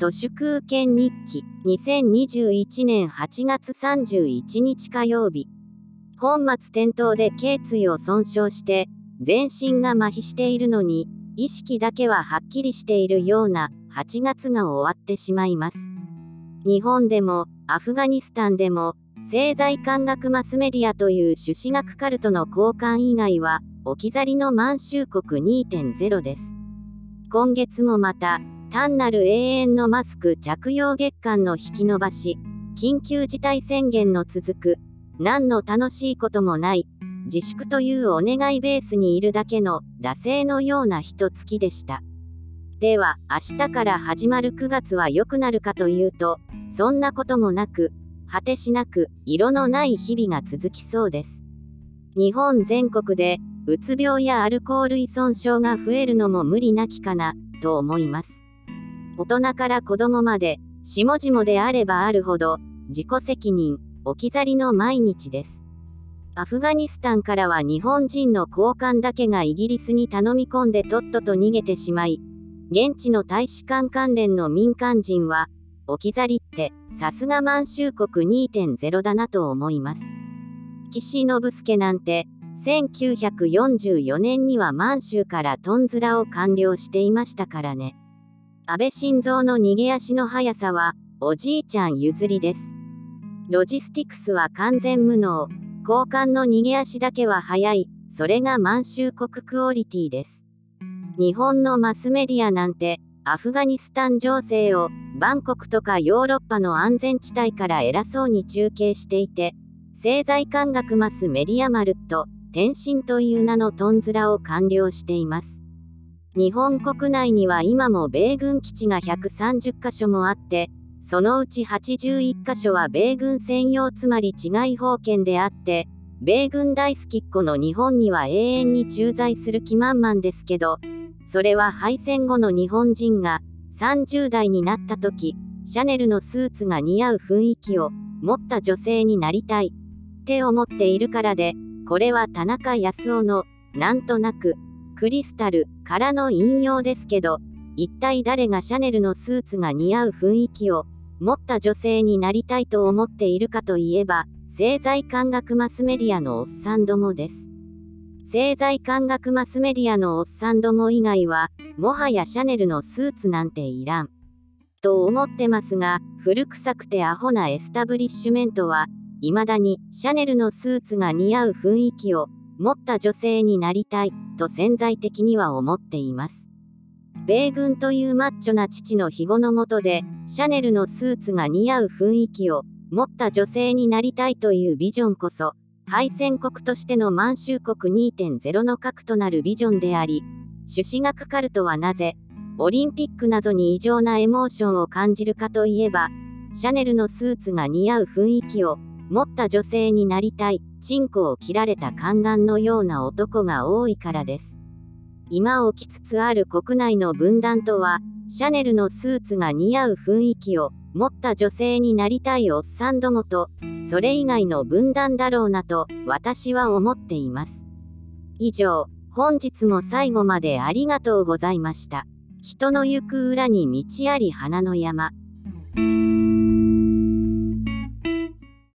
都市空権日記2021年8月31日火曜日。本末転倒で頸椎を損傷して全身が麻痺しているのに意識だけははっきりしているような8月が終わってしまいます。日本でもアフガニスタンでも政財官学マスメディアという朱子学カルトの交換以外は置き去りの満州国2.0です。今月もまた単なる永遠のマスク着用月間の引き延ばし緊急事態宣言の続く何の楽しいこともない自粛というお願いベースにいるだけの惰性のような一月でした。では明日から始まる9月は良くなるかというとそんなこともなく果てしなく色のない日々が続きそうです。日本全国でうつ病やアルコール依存症が増えるのも無理なきかなと思います。大人から子供まで下々であればあるほど自己責任置き去りの毎日です。アフガニスタンからは日本人の高官だけがイギリスに頼み込んでとっとと逃げてしまい現地の大使館関連の民間人は置き去りってさすが満州国2.0だなと思います。岸信介なんて1944年には満州からトンズラを完了していましたからね。安倍晋三の逃げ足の速さはおじいちゃん譲りです。ロジスティクスは完全無能。交換の逃げ足だけは速い。それが満州国クオリティです。日本のマスメディアなんてアフガニスタン情勢をバンコクとかヨーロッパの安全地帯から偉そうに中継していて政財官学マスメディアマルット天津という名のトンズラを完了しています。日本国内には今も米軍基地が130カ所もあってそのうち81カ所は米軍専用つまり治外法権であって米軍大好きっ子の日本には永遠に駐在する気満々ですけどそれは敗戦後の日本人が30代になった時シャネルのスーツが似合う雰囲気を持った女性になりたいって思っているからでこれは田中康夫のなんとなくクリスタルからの引用ですけど一体誰がシャネルのスーツが似合う雰囲気を持った女性になりたいと思っているかといえば政財官学マスメディアのおっさんどもです政財官学マスメディアのおっさんども以外は、もはやシャネルのスーツなんていらん。と思ってますが、古臭くてアホなエスタブリッシュメントは、未だにシャネルのスーツが似合う雰囲気を持った女性になりたいと潜在的には思っています。米軍というマッチョな父の庇護のもとで、シャネルのスーツが似合う雰囲気を持った女性になりたいというビジョンこそ、敗戦国としての満州国2.0の核となるビジョンであり、朱子学カルトはなぜ、オリンピックなどに異常なエモーションを感じるかといえば、シャネルのスーツが似合う雰囲気を持った女性になりたい、チンコを切られた宦官のような男が多いからです。今起きつつある国内の分断とは、シャネルのスーツが似合う雰囲気を持った女性になりたいおっさんどもと、それ以外の分断だろうなと、私は思っています。以上、本日も最後までありがとうございました。人の行く裏に道あり花の山。